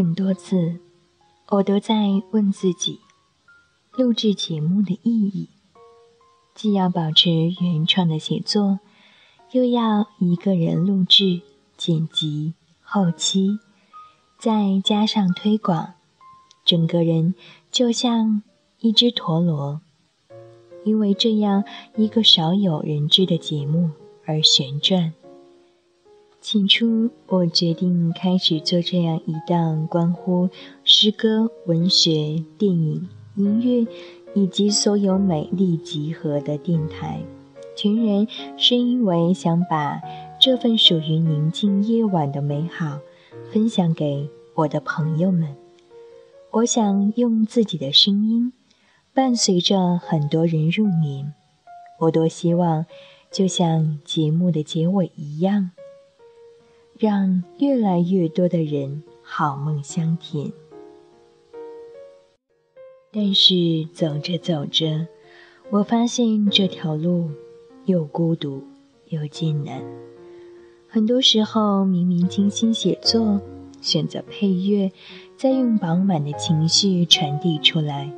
很多次，我都在问自己：录制节目的意义，既要保持原创的写作，又要一个人录制、剪辑、后期，再加上推广，整个人就像一只陀螺，因为这样一个少有人知的节目而旋转。起初，我决定开始做这样一档关乎诗歌、文学、电影、音乐以及所有美丽集合的电台，全然是因为想把这份属于宁静夜晚的美好分享给我的朋友们。我想用自己的声音伴随着很多人入眠。我多希望，就像节目的结尾一样。让越来越多的人好梦香甜。但是走着走着，我发现这条路又孤独又艰难。很多时候，明明精心写作，选择配乐，再用饱满的情绪传递出来，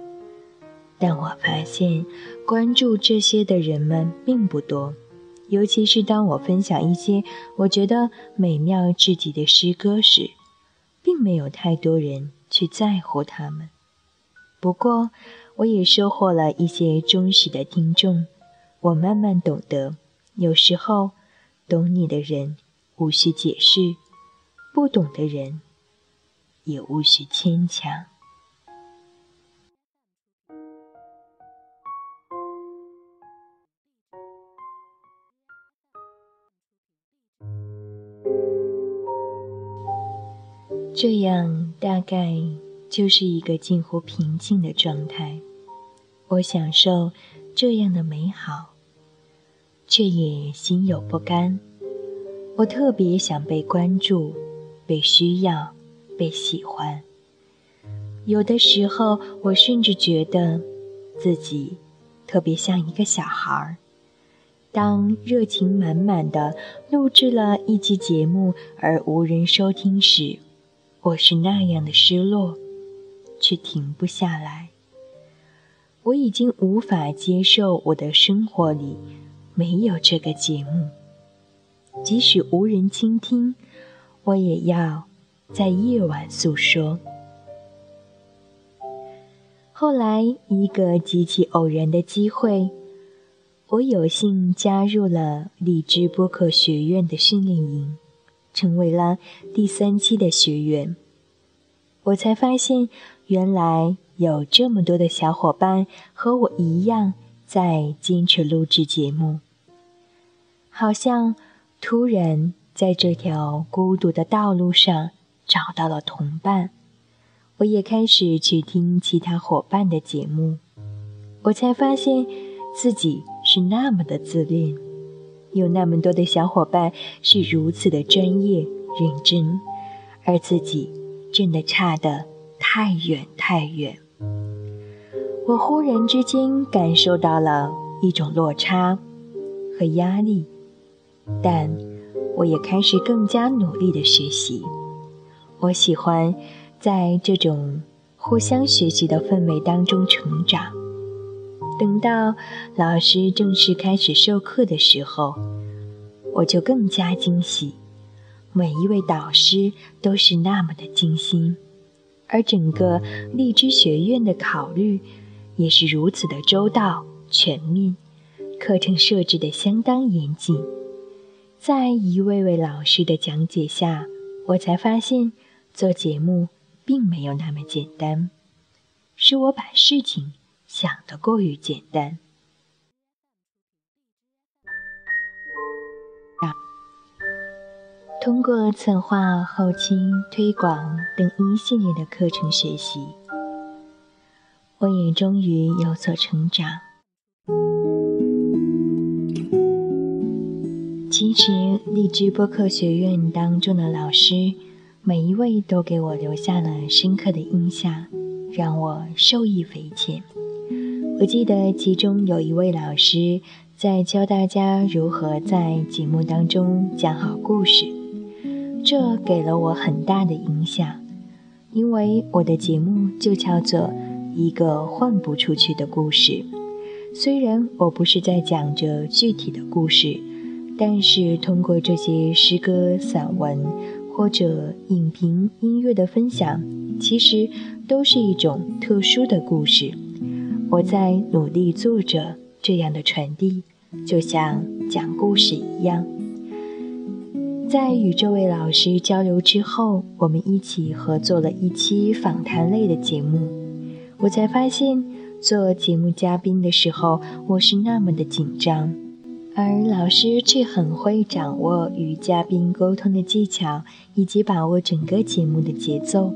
但我发现关注这些的人们并不多。尤其是当我分享一些我觉得美妙至极的诗歌时，并没有太多人去在乎他们。不过，我也收获了一些忠实的听众。我慢慢懂得，有时候懂你的人无需解释，不懂的人也无需牵强。这样大概就是一个近乎平静的状态。我享受这样的美好，却也心有不甘。我特别想被关注、被需要、被喜欢。有的时候，我甚至觉得自己特别像一个小孩儿。当热情满满的录制了一期节目而无人收听时，我是那样的失落，却停不下来。我已经无法接受我的生活里没有这个节目，即使无人倾听，我也要在夜晚诉说。后来，一个极其偶然的机会，我有幸加入了荔枝播客学院的训练营。成为了第三期的学员，我才发现，原来有这么多的小伙伴和我一样在坚持录制节目。好像突然在这条孤独的道路上找到了同伴，我也开始去听其他伙伴的节目，我才发现自己是那么的自恋。有那么多的小伙伴是如此的专业认真，而自己真的差得太远太远。我忽然之间感受到了一种落差和压力，但我也开始更加努力的学习。我喜欢在这种互相学习的氛围当中成长。等到老师正式开始授课的时候，我就更加惊喜。每一位导师都是那么的精心，而整个荔枝学院的考虑也是如此的周到全面，课程设置的相当严谨。在一位位老师的讲解下，我才发现做节目并没有那么简单，是我把事情。想的过于简单。通过策划、后期、推广等一系列的课程学习，我也终于有所成长。其实，荔枝播客学院当中的老师，每一位都给我留下了深刻的印象，让我受益匪浅。我记得其中有一位老师在教大家如何在节目当中讲好故事，这给了我很大的影响，因为我的节目就叫做一个换不出去的故事。虽然我不是在讲着具体的故事，但是通过这些诗歌、散文或者影评、音乐的分享，其实都是一种特殊的故事。我在努力做着这样的传递，就像讲故事一样。在与这位老师交流之后，我们一起合作了一期访谈类的节目。我才发现，做节目嘉宾的时候，我是那么的紧张，而老师却很会掌握与嘉宾沟通的技巧，以及把握整个节目的节奏，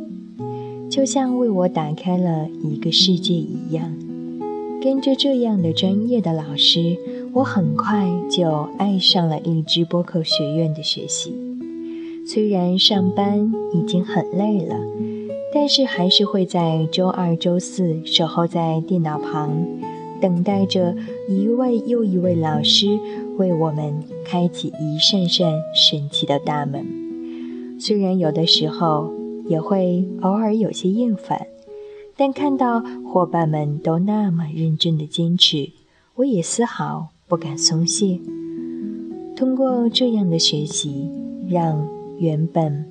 就像为我打开了一个世界一样。跟着这样的专业的老师，我很快就爱上了荔枝播客学院的学习。虽然上班已经很累了，但是还是会在周二、周四守候在电脑旁，等待着一位又一位老师为我们开启一扇扇神奇的大门。虽然有的时候也会偶尔有些厌烦。但看到伙伴们都那么认真的坚持，我也丝毫不敢松懈。通过这样的学习，让原本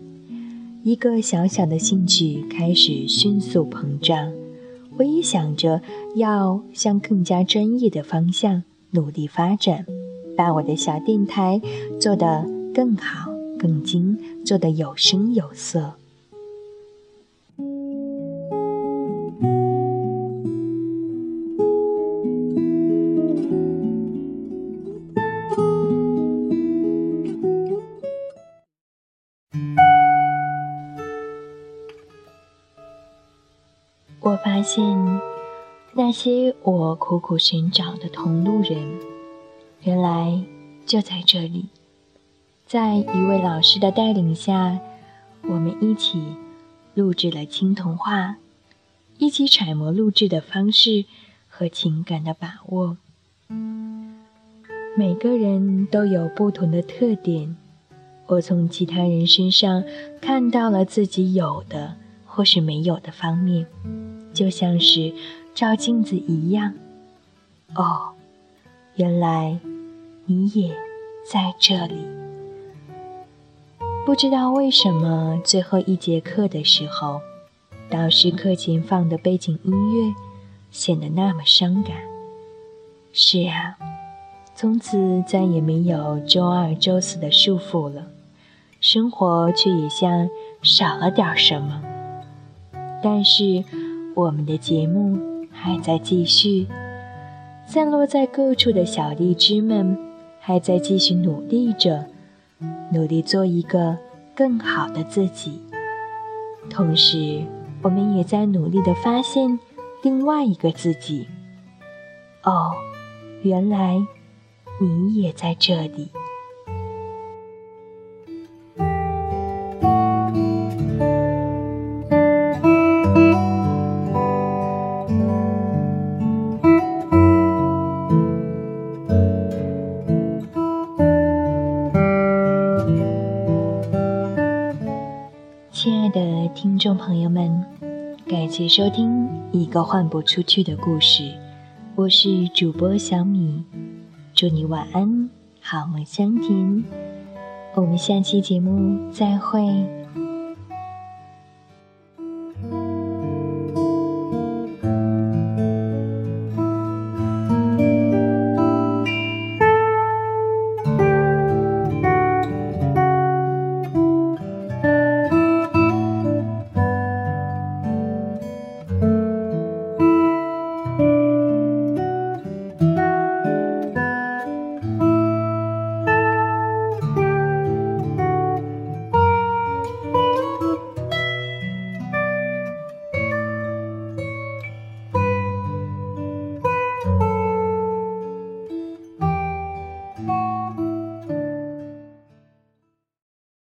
一个小小的兴趣开始迅速膨胀。我也想着要向更加专业的方向努力发展，把我的小电台做得更好、更精，做得有声有色。现，那些我苦苦寻找的同路人，原来就在这里。在一位老师的带领下，我们一起录制了青铜话，一起揣摩录制的方式和情感的把握。每个人都有不同的特点，我从其他人身上看到了自己有的或是没有的方面。就像是照镜子一样，哦，原来你也在这里。不知道为什么，最后一节课的时候，导师课前放的背景音乐显得那么伤感。是啊，从此再也没有周二、周四的束缚了，生活却也像少了点什么。但是。我们的节目还在继续，散落在各处的小荔枝们还在继续努力着，努力做一个更好的自己。同时，我们也在努力的发现另外一个自己。哦，原来你也在这里。亲爱的听众朋友们，感谢收听一个换不出去的故事，我是主播小米，祝你晚安，好梦香甜，我们下期节目再会。